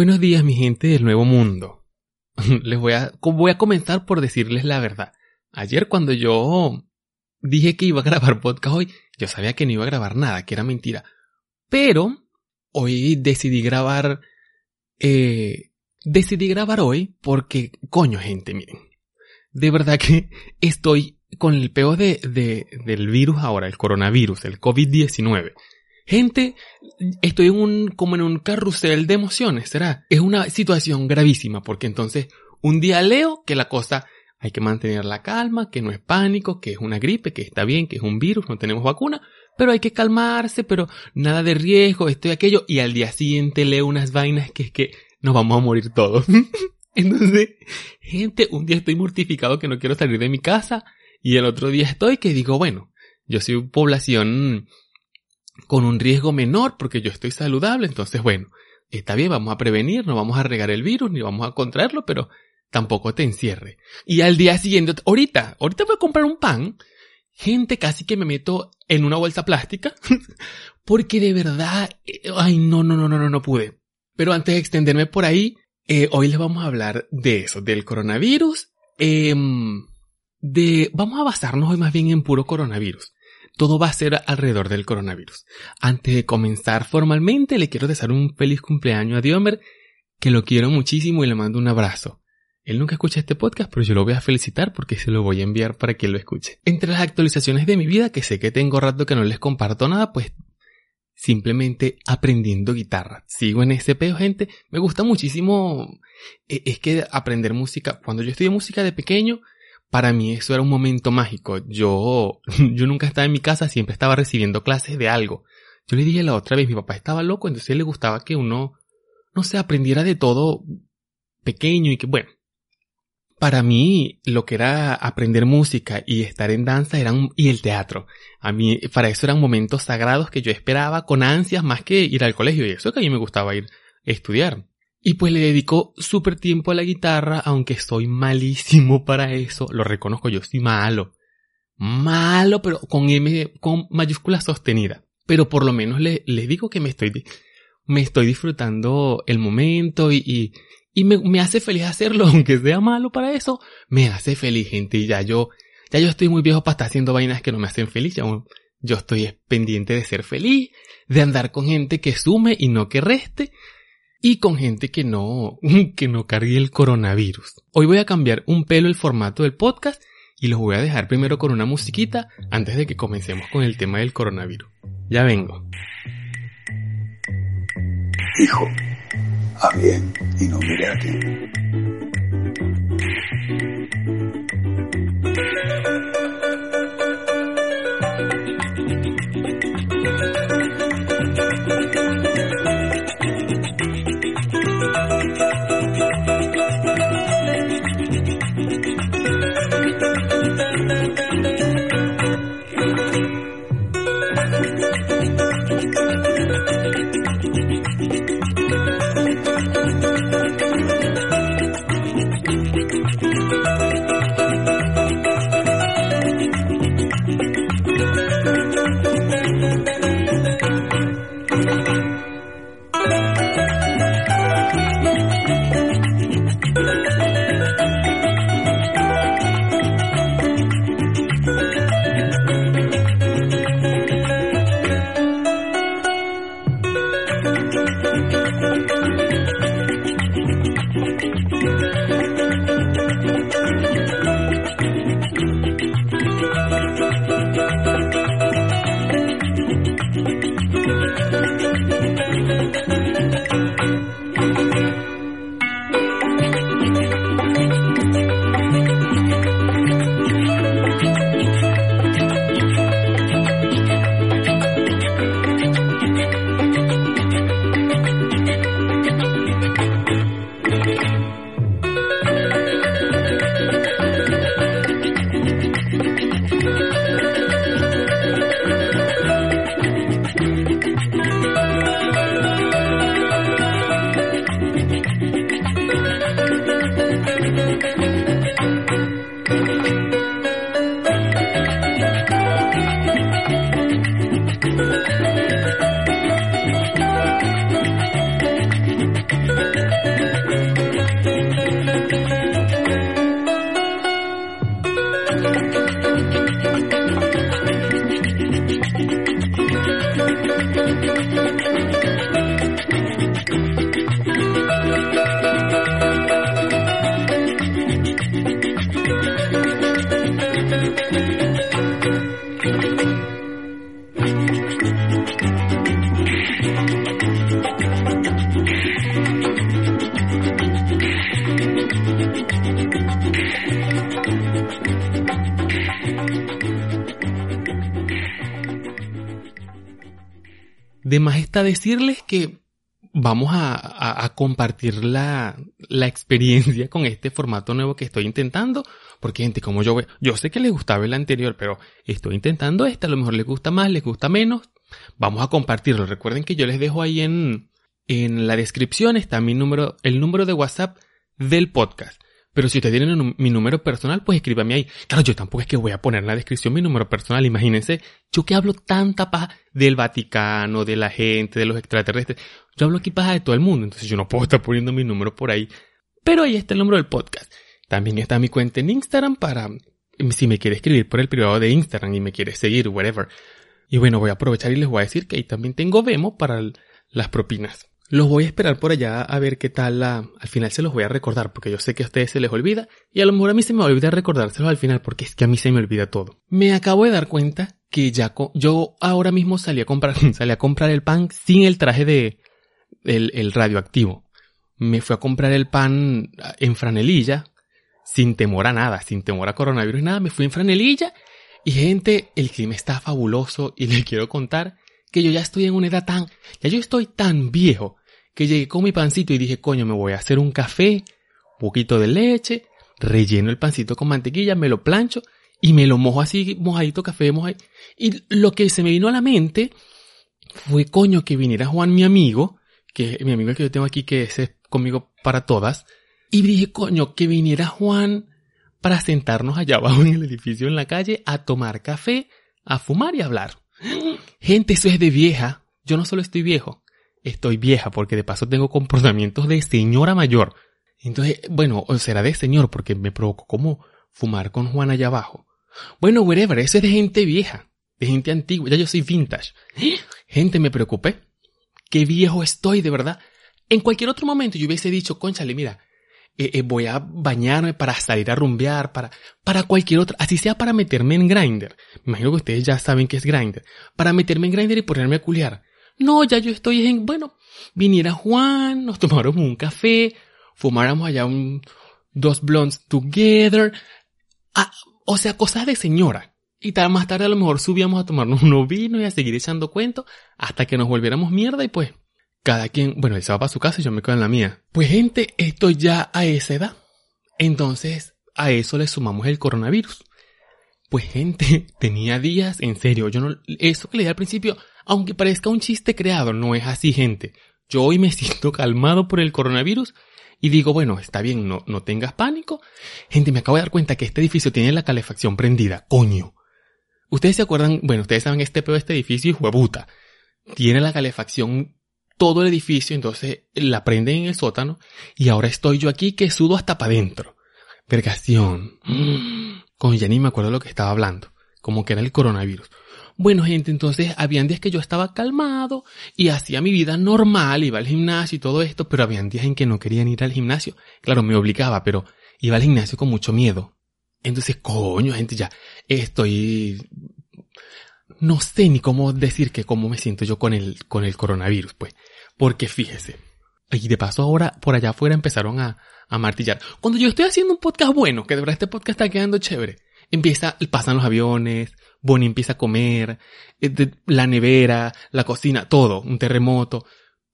Buenos días, mi gente del Nuevo Mundo. Les voy a, voy a comenzar por decirles la verdad. Ayer cuando yo dije que iba a grabar podcast hoy, yo sabía que no iba a grabar nada, que era mentira. Pero hoy decidí grabar, eh, decidí grabar hoy porque, coño gente, miren. De verdad que estoy con el peo de, de, del virus ahora, el coronavirus, el COVID-19. Gente, estoy en un, como en un carrusel de emociones, ¿será? Es una situación gravísima porque entonces un día leo que la cosa hay que mantener la calma, que no es pánico, que es una gripe, que está bien, que es un virus, no tenemos vacuna, pero hay que calmarse, pero nada de riesgo, esto y aquello, y al día siguiente leo unas vainas que es que nos vamos a morir todos. Entonces, gente, un día estoy mortificado que no quiero salir de mi casa, y el otro día estoy que digo, bueno, yo soy población con un riesgo menor porque yo estoy saludable, entonces bueno, está bien, vamos a prevenir, no vamos a regar el virus ni vamos a contraerlo, pero tampoco te encierre. Y al día siguiente, ahorita, ahorita voy a comprar un pan, gente casi que me meto en una bolsa plástica, porque de verdad, eh, ay, no, no, no, no, no, no pude. Pero antes de extenderme por ahí, eh, hoy les vamos a hablar de eso, del coronavirus, eh, de, vamos a basarnos hoy más bien en puro coronavirus todo va a ser alrededor del coronavirus. Antes de comenzar formalmente, le quiero desear un feliz cumpleaños a Diomer, que lo quiero muchísimo y le mando un abrazo. Él nunca escucha este podcast, pero yo lo voy a felicitar porque se lo voy a enviar para que lo escuche. Entre las actualizaciones de mi vida, que sé que tengo rato que no les comparto nada, pues simplemente aprendiendo guitarra. Sigo en ese peo, gente. Me gusta muchísimo. E, es que aprender música, cuando yo estudié música de pequeño, para mí eso era un momento mágico. Yo, yo nunca estaba en mi casa, siempre estaba recibiendo clases de algo. Yo le dije la otra vez, mi papá estaba loco, entonces le gustaba que uno, no sé, aprendiera de todo pequeño y que, bueno, para mí lo que era aprender música y estar en danza eran, y el teatro. A mí, para eso eran momentos sagrados que yo esperaba con ansias más que ir al colegio y eso que a mí me gustaba ir a estudiar. Y pues le dedico súper tiempo a la guitarra, aunque soy malísimo para eso. Lo reconozco, yo soy malo. Malo, pero con M, con mayúscula sostenida. Pero por lo menos le, les digo que me estoy, me estoy disfrutando el momento y, y, me, me, hace feliz hacerlo, aunque sea malo para eso. Me hace feliz, gente. Y ya yo, ya yo estoy muy viejo para estar haciendo vainas que no me hacen feliz. Yo, yo estoy pendiente de ser feliz, de andar con gente que sume y no que reste y con gente que no, que no cargue el coronavirus. Hoy voy a cambiar un pelo el formato del podcast y los voy a dejar primero con una musiquita antes de que comencemos con el tema del coronavirus. Ya vengo. Hijo, a bien y no mire a. De más está decirles que vamos a, compartir la, la, experiencia con este formato nuevo que estoy intentando. Porque gente, como yo yo sé que les gustaba el anterior, pero estoy intentando este, a lo mejor les gusta más, les gusta menos. Vamos a compartirlo. Recuerden que yo les dejo ahí en, en la descripción está mi número, el número de WhatsApp del podcast. Pero si ustedes tienen mi número personal, pues escríbame ahí. Claro, yo tampoco es que voy a poner en la descripción mi número personal. Imagínense, yo que hablo tanta paja del Vaticano, de la gente, de los extraterrestres. Yo hablo aquí paja de todo el mundo, entonces yo no puedo estar poniendo mi número por ahí. Pero ahí está el número del podcast. También está mi cuenta en Instagram para si me quiere escribir por el privado de Instagram y me quiere seguir, whatever. Y bueno, voy a aprovechar y les voy a decir que ahí también tengo Vemo para las propinas. Los voy a esperar por allá a ver qué tal la... Al final se los voy a recordar porque yo sé que a ustedes se les olvida y a lo mejor a mí se me olvida recordárselos al final porque es que a mí se me olvida todo. Me acabo de dar cuenta que ya yo ahora mismo salí a comprar, salí a comprar el pan sin el traje de el, el radioactivo. Me fui a comprar el pan en franelilla sin temor a nada, sin temor a coronavirus nada. Me fui en franelilla y gente, el clima está fabuloso y les quiero contar que yo ya estoy en una edad tan, ya yo estoy tan viejo que llegué con mi pancito y dije, coño, me voy a hacer un café, un poquito de leche, relleno el pancito con mantequilla, me lo plancho y me lo mojo así, mojadito café, mojadito. Y lo que se me vino a la mente fue, coño, que viniera Juan, mi amigo, que mi amigo que yo tengo aquí, que es conmigo para todas, y dije, coño, que viniera Juan para sentarnos allá abajo en el edificio en la calle a tomar café, a fumar y a hablar. Gente, eso es de vieja. Yo no solo estoy viejo, estoy vieja porque de paso tengo comportamientos de señora mayor. Entonces, bueno, será de señor porque me provocó como fumar con Juan allá abajo. Bueno, whatever, eso es de gente vieja, de gente antigua, ya yo soy vintage. Gente, me preocupé. Qué viejo estoy, de verdad. En cualquier otro momento yo hubiese dicho, conchale, mira, eh, eh, voy a bañarme para salir a rumbear, para, para cualquier otra, así sea para meterme en Grinder. Me imagino que ustedes ya saben que es Grinder. Para meterme en Grinder y ponerme a culiar. No, ya yo estoy en, bueno, viniera Juan, nos tomáramos un café, fumáramos allá un, dos blondes together. Ah, o sea, cosas de señora. Y tal, más tarde a lo mejor subíamos a tomarnos unos vino y a seguir echando cuentos hasta que nos volviéramos mierda y pues cada quien, bueno, él se va para su casa y yo me quedo en la mía. Pues gente, estoy ya a esa edad. Entonces, a eso le sumamos el coronavirus. Pues gente, tenía días, en serio, yo no, eso que le di al principio, aunque parezca un chiste creado, no es así, gente. Yo hoy me siento calmado por el coronavirus y digo, bueno, está bien, no, no tengas pánico. Gente, me acabo de dar cuenta que este edificio tiene la calefacción prendida, coño. Ustedes se acuerdan, bueno, ustedes saben este pedo de este edificio y huevuta. Tiene la calefacción todo el edificio, entonces la prenden en el sótano y ahora estoy yo aquí que sudo hasta para adentro. Vergación. Con ya ni me acuerdo lo que estaba hablando, como que era el coronavirus. Bueno, gente, entonces habían días que yo estaba calmado y hacía mi vida normal, iba al gimnasio y todo esto, pero habían días en que no querían ir al gimnasio. Claro, me obligaba, pero iba al gimnasio con mucho miedo. Entonces, coño, gente, ya estoy no sé ni cómo decir que cómo me siento yo con el, con el coronavirus, pues. Porque fíjese. Y de paso ahora por allá afuera empezaron a, a martillar. Cuando yo estoy haciendo un podcast bueno, que de verdad este podcast está quedando chévere, empieza, pasan los aviones, Bonnie empieza a comer, eh, la nevera, la cocina, todo, un terremoto,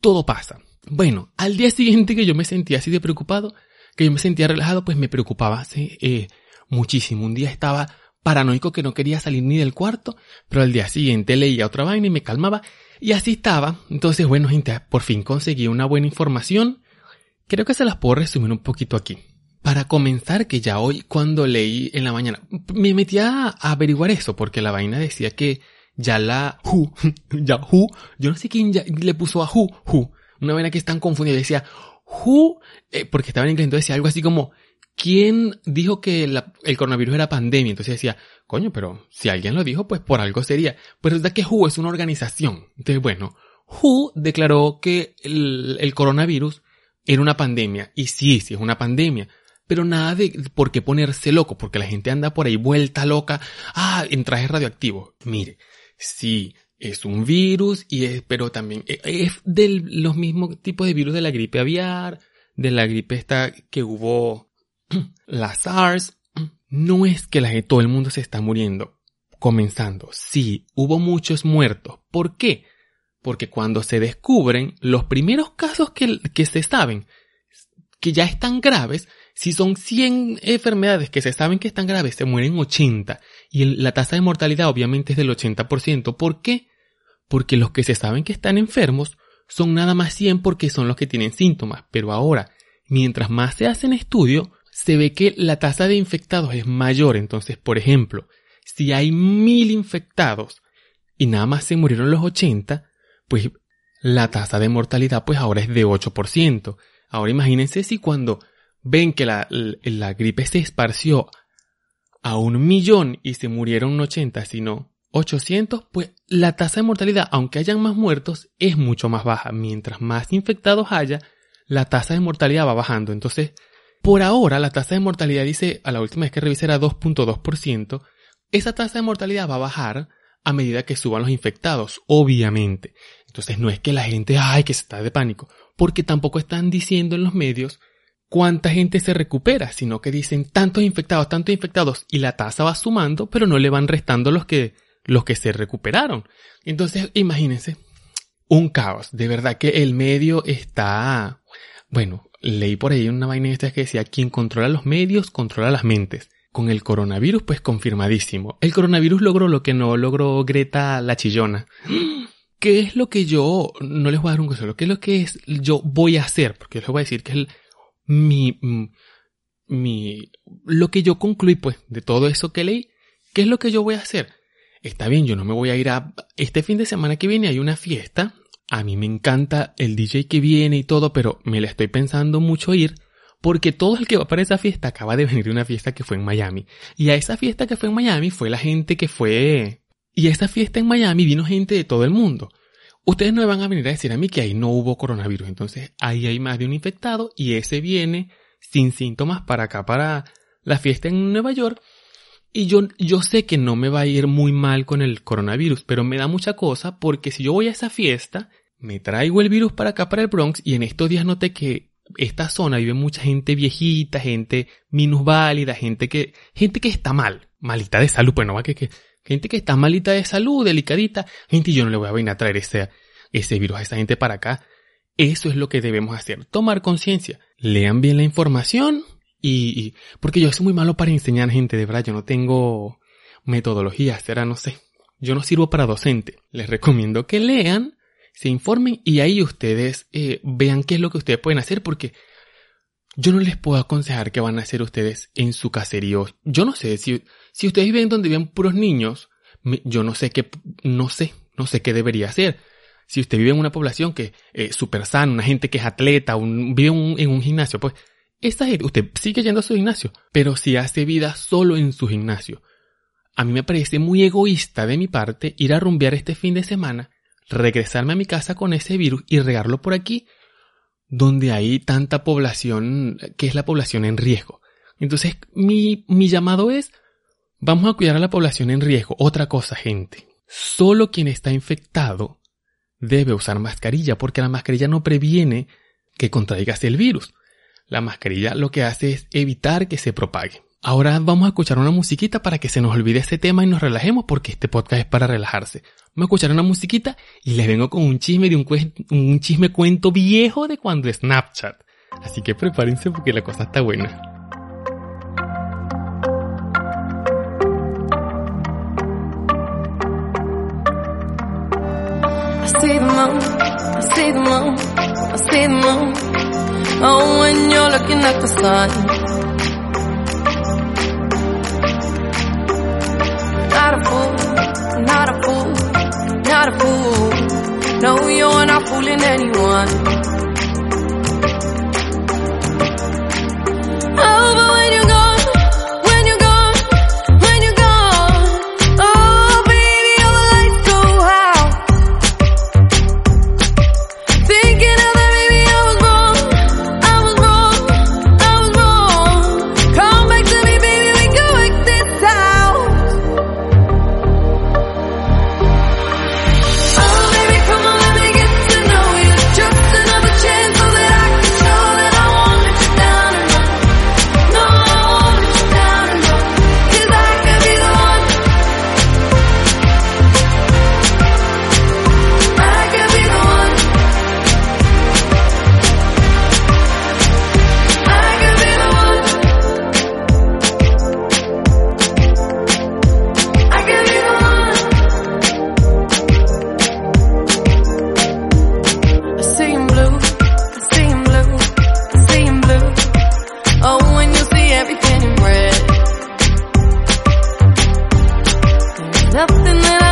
todo pasa. Bueno, al día siguiente que yo me sentía así de preocupado, que yo me sentía relajado, pues me preocupaba eh, muchísimo. Un día estaba paranoico que no quería salir ni del cuarto, pero al día siguiente leía otra vaina y me calmaba y así estaba. Entonces, bueno, gente, por fin conseguí una buena información. Creo que se las puedo resumir un poquito aquí. Para comenzar, que ya hoy cuando leí en la mañana, me metí a averiguar eso, porque la vaina decía que ya la Who, ya Who, yo no sé quién ya le puso a Who, Who, una vaina que es tan confundida, decía Who, eh, porque estaba en inglés, entonces decía algo así como ¿quién dijo que el coronavirus era pandemia? Entonces decía, coño, pero si alguien lo dijo, pues por algo sería. Pues resulta que WHO es una organización. Entonces, bueno, WHO declaró que el, coronavirus era una pandemia. Y sí, sí es una pandemia. Pero nada de por qué ponerse loco, porque la gente anda por ahí vuelta loca. Ah, en traje radioactivo. Mire, sí, es un virus, y es, pero también e, es de los mismos tipos de virus de la gripe aviar, de la gripe esta que hubo la SARS, no es que la, todo el mundo se está muriendo. Comenzando, sí, hubo muchos muertos. ¿Por qué? porque cuando se descubren los primeros casos que, que se saben, que ya están graves, si son 100 enfermedades que se saben que están graves, se mueren 80. Y la tasa de mortalidad obviamente es del 80%. ¿Por qué? Porque los que se saben que están enfermos son nada más 100 porque son los que tienen síntomas. Pero ahora, mientras más se hacen estudios, se ve que la tasa de infectados es mayor. Entonces, por ejemplo, si hay mil infectados y nada más se murieron los 80, pues la tasa de mortalidad pues ahora es de 8%. Ahora imagínense si cuando ven que la, gripe se esparció a un millón y se murieron 80, sino 800, pues la tasa de mortalidad, aunque hayan más muertos, es mucho más baja. Mientras más infectados haya, la tasa de mortalidad va bajando. Entonces, por ahora, la tasa de mortalidad dice, a la última vez que revisé era 2.2%. Esa tasa de mortalidad va a bajar a medida que suban los infectados, obviamente. Entonces no es que la gente, ay, que se está de pánico, porque tampoco están diciendo en los medios cuánta gente se recupera, sino que dicen tantos infectados, tantos infectados, y la tasa va sumando, pero no le van restando los que, los que se recuperaron. Entonces, imagínense, un caos. De verdad que el medio está, bueno, leí por ahí una vaina esta que decía, quien controla los medios, controla las mentes con el coronavirus, pues confirmadísimo. El coronavirus logró lo que no logró Greta la chillona. ¿Qué es lo que yo, no les voy a dar un consejo, qué es lo que es, yo voy a hacer? Porque les voy a decir que es mi, mi, lo que yo concluí, pues, de todo eso que leí, ¿qué es lo que yo voy a hacer? Está bien, yo no me voy a ir a, este fin de semana que viene hay una fiesta, a mí me encanta el DJ que viene y todo, pero me la estoy pensando mucho ir, porque todo el que va para esa fiesta acaba de venir de una fiesta que fue en Miami. Y a esa fiesta que fue en Miami fue la gente que fue... Y a esa fiesta en Miami vino gente de todo el mundo. Ustedes no me van a venir a decir a mí que ahí no hubo coronavirus. Entonces ahí hay más de un infectado y ese viene sin síntomas para acá, para la fiesta en Nueva York. Y yo, yo sé que no me va a ir muy mal con el coronavirus, pero me da mucha cosa porque si yo voy a esa fiesta, me traigo el virus para acá, para el Bronx, y en estos días noté que esta zona vive mucha gente viejita, gente minusválida, gente que, gente que está mal, malita de salud, pues no va que, que, gente que está malita de salud, delicadita, gente, yo no le voy a venir a traer ese, ese virus a esa gente para acá. Eso es lo que debemos hacer, tomar conciencia. Lean bien la información y, y, porque yo soy muy malo para enseñar gente, de verdad, yo no tengo metodología, será, no sé. Yo no sirvo para docente. Les recomiendo que lean se informen y ahí ustedes eh, vean qué es lo que ustedes pueden hacer porque yo no les puedo aconsejar qué van a hacer ustedes en su caserío. Yo no sé, si, si ustedes viven donde viven puros niños, yo no sé qué, no sé, no sé qué debería hacer. Si usted vive en una población que es súper sana, una gente que es atleta, un, vive en un gimnasio, pues esa gente, usted sigue yendo a su gimnasio, pero si hace vida solo en su gimnasio. A mí me parece muy egoísta de mi parte ir a rumbear este fin de semana regresarme a mi casa con ese virus y regarlo por aquí, donde hay tanta población, que es la población en riesgo. Entonces, mi, mi llamado es, vamos a cuidar a la población en riesgo. Otra cosa, gente. Solo quien está infectado debe usar mascarilla, porque la mascarilla no previene que contraigas el virus. La mascarilla lo que hace es evitar que se propague. Ahora vamos a escuchar una musiquita para que se nos olvide ese tema y nos relajemos porque este podcast es para relajarse. Vamos a escuchar una musiquita y les vengo con un chisme de un, un chisme cuento viejo de cuando Snapchat. Así que prepárense porque la cosa está buena. Oh. Not a fool, not a fool, not a fool. No, you're not fooling anyone. Oh, Nothing.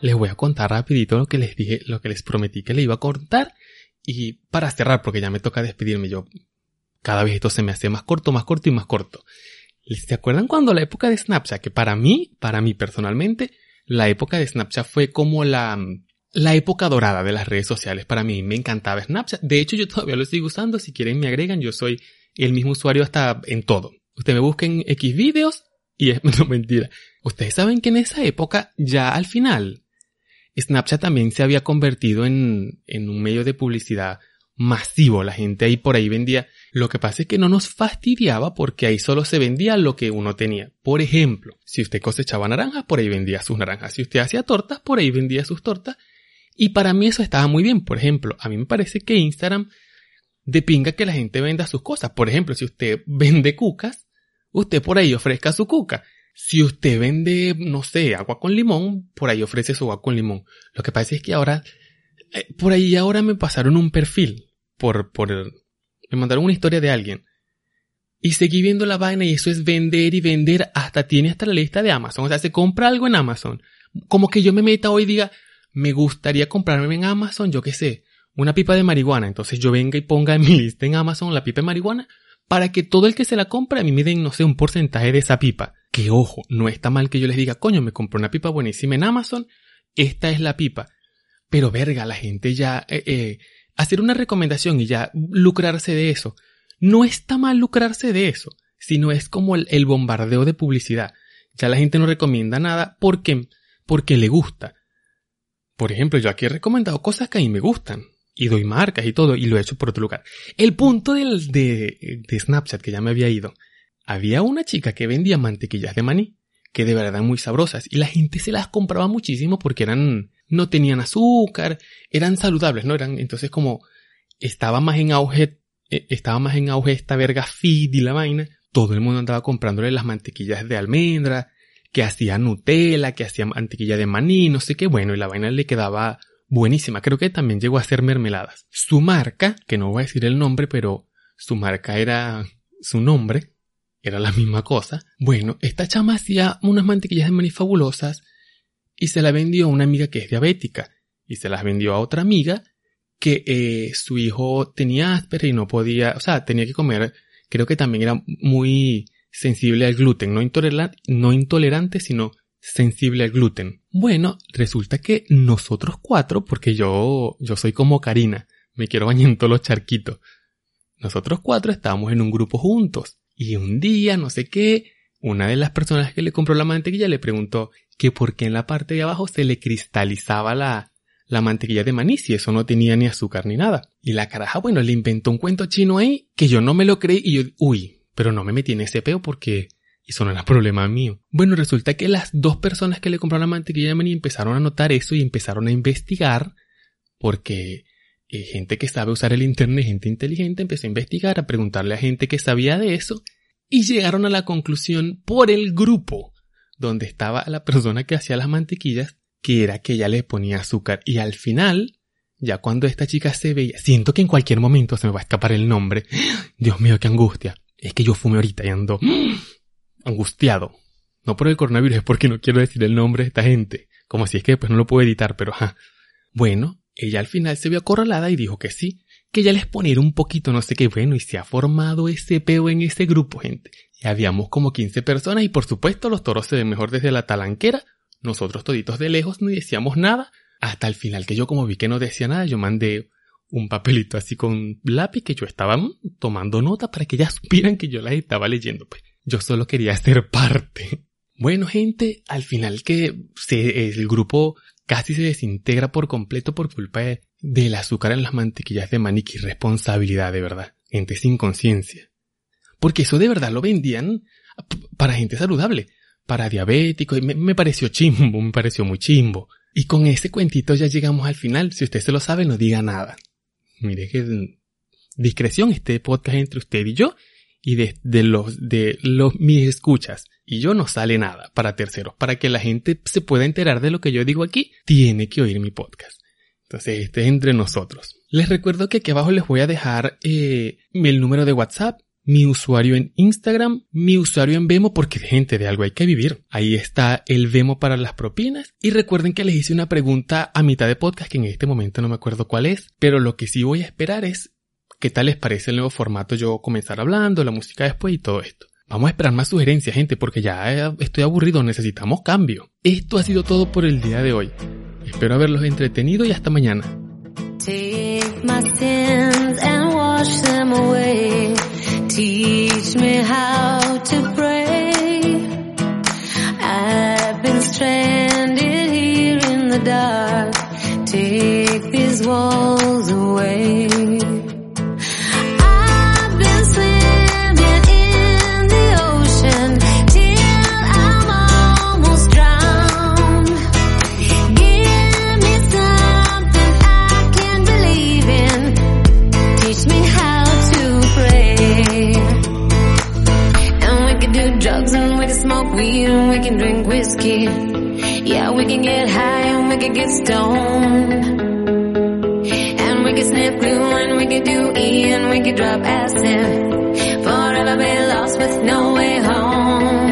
Les voy a contar rapidito lo que les dije, lo que les prometí que le iba a contar. Y para cerrar, porque ya me toca despedirme yo, cada vez esto se me hace más corto, más corto y más corto. ¿Se acuerdan cuando la época de Snapchat, que para mí, para mí personalmente, la época de Snapchat fue como la, la época dorada de las redes sociales. Para mí me encantaba Snapchat. De hecho, yo todavía lo sigo usando. Si quieren me agregan. Yo soy el mismo usuario hasta en todo. Ustedes me busquen X videos y es no mentira. Ustedes saben que en esa época, ya al final, Snapchat también se había convertido en, en un medio de publicidad masivo. La gente ahí por ahí vendía. Lo que pasa es que no nos fastidiaba porque ahí solo se vendía lo que uno tenía. Por ejemplo, si usted cosechaba naranjas, por ahí vendía sus naranjas. Si usted hacía tortas, por ahí vendía sus tortas. Y para mí eso estaba muy bien. Por ejemplo, a mí me parece que Instagram de pinga que la gente venda sus cosas. Por ejemplo, si usted vende cucas, usted por ahí ofrezca su cuca. Si usted vende, no sé, agua con limón, por ahí ofrece su agua con limón. Lo que pasa es que ahora, eh, por ahí ahora me pasaron un perfil por, por, me mandaron una historia de alguien. Y seguí viendo la vaina y eso es vender y vender hasta tiene hasta la lista de Amazon. O sea, se compra algo en Amazon. Como que yo me meta hoy y diga, me gustaría comprarme en Amazon, yo qué sé, una pipa de marihuana. Entonces yo venga y ponga en mi lista en Amazon la pipa de marihuana para que todo el que se la compre a mí me den, no sé, un porcentaje de esa pipa. Que ojo, no está mal que yo les diga, coño, me compré una pipa buenísima en Amazon, esta es la pipa. Pero verga, la gente ya, eh, eh, hacer una recomendación y ya lucrarse de eso. No está mal lucrarse de eso, sino es como el, bombardeo de publicidad. Ya la gente no recomienda nada porque, porque le gusta. Por ejemplo, yo aquí he recomendado cosas que a mí me gustan. Y doy marcas y todo, y lo he hecho por otro lugar. El punto del, de, de Snapchat que ya me había ido. Había una chica que vendía mantequillas de maní, que de verdad eran muy sabrosas, y la gente se las compraba muchísimo porque eran, no tenían azúcar, eran saludables, ¿no? Eran, entonces como estaba más en auge, eh, estaba más en auge esta verga feed y la vaina, todo el mundo andaba comprándole las mantequillas de almendra, que hacía Nutella, que hacía mantequilla de maní, no sé qué, bueno, y la vaina le quedaba buenísima. Creo que también llegó a hacer mermeladas. Su marca, que no voy a decir el nombre, pero su marca era su nombre, era la misma cosa. Bueno, esta chama hacía unas mantequillas de maní fabulosas y se la vendió a una amiga que es diabética y se las vendió a otra amiga que eh, su hijo tenía Asperger y no podía, o sea, tenía que comer, creo que también era muy sensible al gluten, no no intolerante, sino sensible al gluten. Bueno, resulta que nosotros cuatro, porque yo, yo soy como Karina, me quiero bañar en todos los charquitos. Nosotros cuatro estábamos en un grupo juntos y un día, no sé qué, una de las personas que le compró la mantequilla le preguntó que por qué en la parte de abajo se le cristalizaba la, la mantequilla de maní si eso no tenía ni azúcar ni nada. Y la caraja, bueno, le inventó un cuento chino ahí que yo no me lo creí y yo, uy, pero no me metí en ese peo porque eso no era problema mío. Bueno, resulta que las dos personas que le compraron la mantequilla de maní empezaron a notar eso y empezaron a investigar porque eh, gente que sabe usar el internet, gente inteligente, empezó a investigar, a preguntarle a gente que sabía de eso y llegaron a la conclusión por el grupo donde estaba la persona que hacía las mantequillas que era que ella le ponía azúcar y al final, ya cuando esta chica se veía, siento que en cualquier momento se me va a escapar el nombre. Dios mío, qué angustia. Es que yo fumé ahorita y ando angustiado. No por el coronavirus, es porque no quiero decir el nombre de esta gente. Como si es que pues no lo puedo editar, pero ajá. Bueno, ella al final se vio acorralada y dijo que sí, que ella les ponía un poquito no sé qué bueno y se ha formado ese peo en ese grupo, gente. Y habíamos como 15 personas y por supuesto los toros se ven mejor desde la talanquera nosotros toditos de lejos no decíamos nada. Hasta el final que yo como vi que no decía nada, yo mandé un papelito así con lápiz que yo estaba tomando nota para que ya supieran que yo las estaba leyendo. Pues yo solo quería ser parte. Bueno, gente, al final que se, el grupo casi se desintegra por completo por culpa del azúcar en las mantequillas de maní. Qué responsabilidad, de verdad. Gente sin conciencia. Porque eso de verdad lo vendían para gente saludable para diabéticos y me, pareció chimbo, me pareció muy chimbo. Y con ese cuentito ya llegamos al final. Si usted se lo sabe, no diga nada. Mire que discreción, este podcast entre usted y yo y de, los de los mis escuchas y yo no sale nada para terceros. Para que la gente se pueda enterar de lo que yo digo aquí, tiene que oír mi podcast. Entonces, este es entre nosotros. Les recuerdo que aquí abajo les voy a dejar eh, el número de WhatsApp mi usuario en Instagram, mi usuario en Vemo, porque gente de algo hay que vivir. Ahí está el Vemo para las propinas. Y recuerden que les hice una pregunta a mitad de podcast que en este momento no me acuerdo cuál es, pero lo que sí voy a esperar es qué tal les parece el nuevo formato yo comenzar hablando, la música después y todo esto. Vamos a esperar más sugerencias, gente, porque ya estoy aburrido, necesitamos cambio. Esto ha sido todo por el día de hoy. Espero haberlos entretenido y hasta mañana. Teach me how to here in the dark. Take these walls away. whiskey. Yeah, we can get high and we can get stoned. And we can sniff glue and we can do E and we can drop acid. Forever be lost with no way home.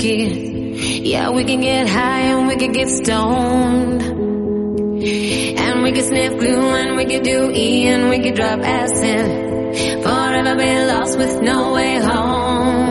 Yeah, we can get high and we can get stoned. And we can sniff glue and we can do E and we can drop acid. Forever be lost with no way home.